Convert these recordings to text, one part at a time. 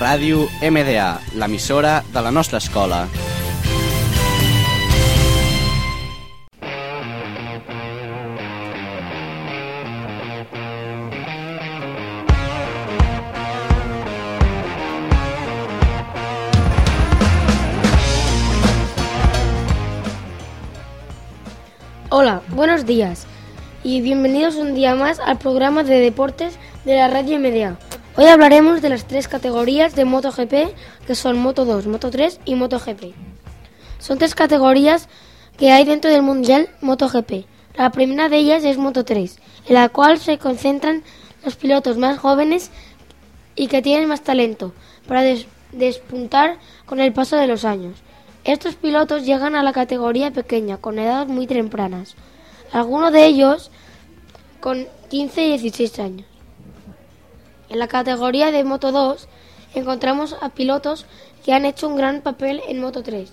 Ràdio MDA, l'emissora de la nostra escola. Hola, buenos días y bienvenidos un día más al programa de deportes de la radio MDA. Hoy hablaremos de las tres categorías de MotoGP que son Moto 2, Moto 3 y MotoGP. Son tres categorías que hay dentro del Mundial MotoGP. La primera de ellas es Moto 3, en la cual se concentran los pilotos más jóvenes y que tienen más talento para des- despuntar con el paso de los años. Estos pilotos llegan a la categoría pequeña con edades muy tempranas, algunos de ellos con 15 y 16 años. En la categoría de Moto 2 encontramos a pilotos que han hecho un gran papel en Moto 3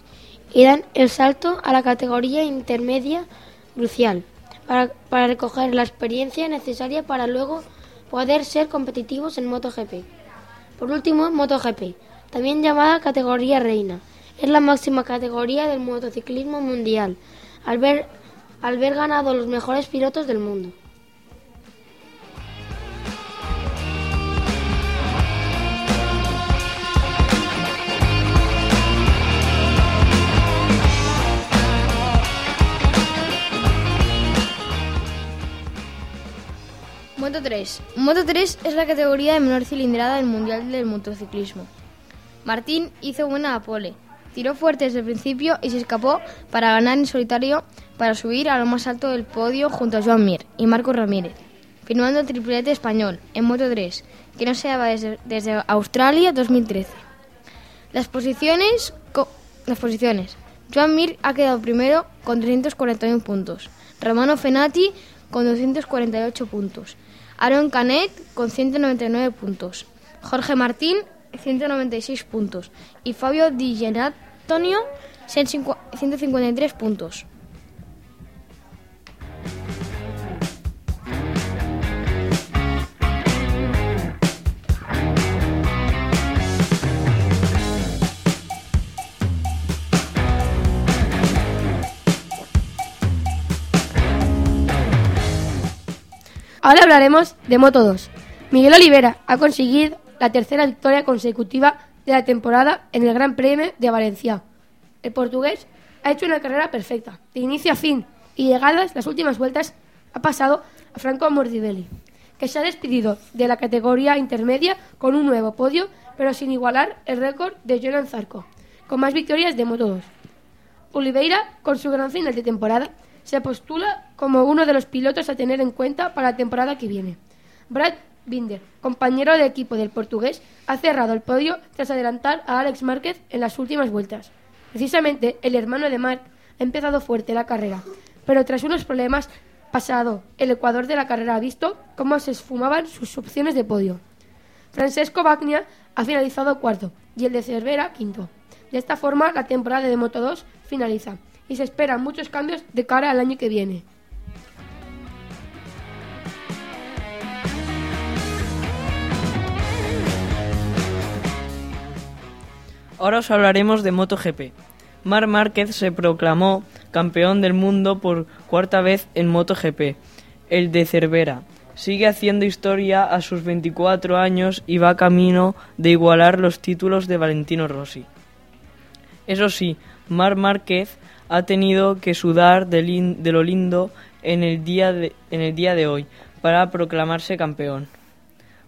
y dan el salto a la categoría intermedia crucial para, para recoger la experiencia necesaria para luego poder ser competitivos en MotoGP. Por último, MotoGP, también llamada categoría reina, es la máxima categoría del motociclismo mundial, al ver, al ver ganado los mejores pilotos del mundo. Moto 3. Moto 3 es la categoría de menor cilindrada del Mundial del Motociclismo. Martín hizo buena pole, tiró fuerte desde el principio y se escapó para ganar en solitario para subir a lo más alto del podio junto a Joan Mir y Marco Ramírez, firmando el triplete español en Moto 3, que no se daba desde, desde Australia 2013. Las posiciones, las posiciones. Joan Mir ha quedado primero con 341 puntos. Romano Fenati con 248 puntos. Aaron Canet con 199 puntos. Jorge Martín 196 puntos. Y Fabio Di Genatonio 153 puntos. Ahora hablaremos de Moto 2. Miguel Olivera ha conseguido la tercera victoria consecutiva de la temporada en el Gran Premio de Valencia. El portugués ha hecho una carrera perfecta, de inicio a fin, y llegadas las últimas vueltas ha pasado a Franco Morbidelli, que se ha despedido de la categoría intermedia con un nuevo podio, pero sin igualar el récord de Jonan Zarco, con más victorias de Moto 2. Oliveira, con su gran final de temporada, se postula como uno de los pilotos a tener en cuenta para la temporada que viene. Brad Binder, compañero de equipo del portugués, ha cerrado el podio tras adelantar a Alex Márquez en las últimas vueltas. Precisamente el hermano de Marc ha empezado fuerte la carrera, pero tras unos problemas pasado, el Ecuador de la carrera ha visto cómo se esfumaban sus opciones de podio. Francesco Bagnia ha finalizado cuarto y el de Cervera quinto. De esta forma, la temporada de Moto 2 finaliza y se esperan muchos cambios de cara al año que viene. Ahora os hablaremos de MotoGP. Mar Márquez se proclamó campeón del mundo por cuarta vez en MotoGP. El de Cervera sigue haciendo historia a sus 24 años y va camino de igualar los títulos de Valentino Rossi. Eso sí, Mar Márquez ha tenido que sudar de, lo lindo en el, día de, hoy para proclamarse campeón.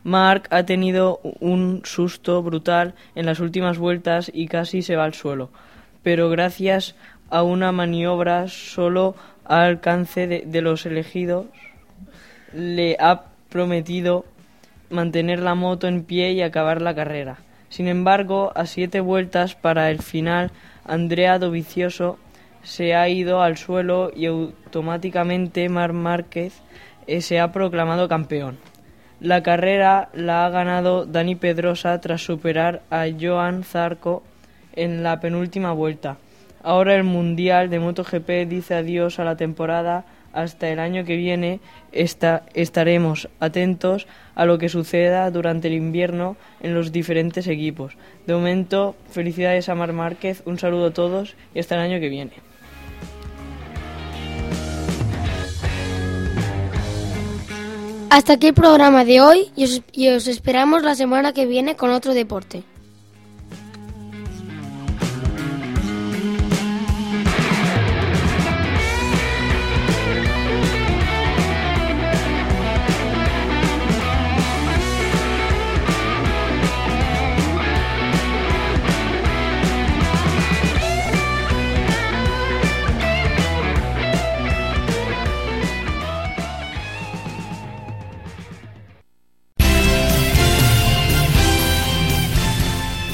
Mark ha tenido un susto brutal en las últimas vueltas y casi se va al suelo, pero gracias a una maniobra solo al alcance de, de los elegidos le ha prometido mantener la moto en pie y acabar la carrera. Sin embargo, a siete vueltas para el final, Andrea Dovizioso se ha ido al suelo y automáticamente Mar Márquez eh, se ha proclamado campeón. La carrera la ha ganado Dani Pedrosa tras superar a Joan Zarco en la penúltima vuelta. Ahora el Mundial de MotoGP dice adiós a la temporada Hasta el año que viene esta- estaremos atentos a lo que suceda durante el invierno en los diferentes equipos. De momento, felicidades a Mar Márquez, un saludo a todos y hasta el año que viene. Hasta aquí el programa de hoy y os, y os esperamos la semana que viene con otro deporte.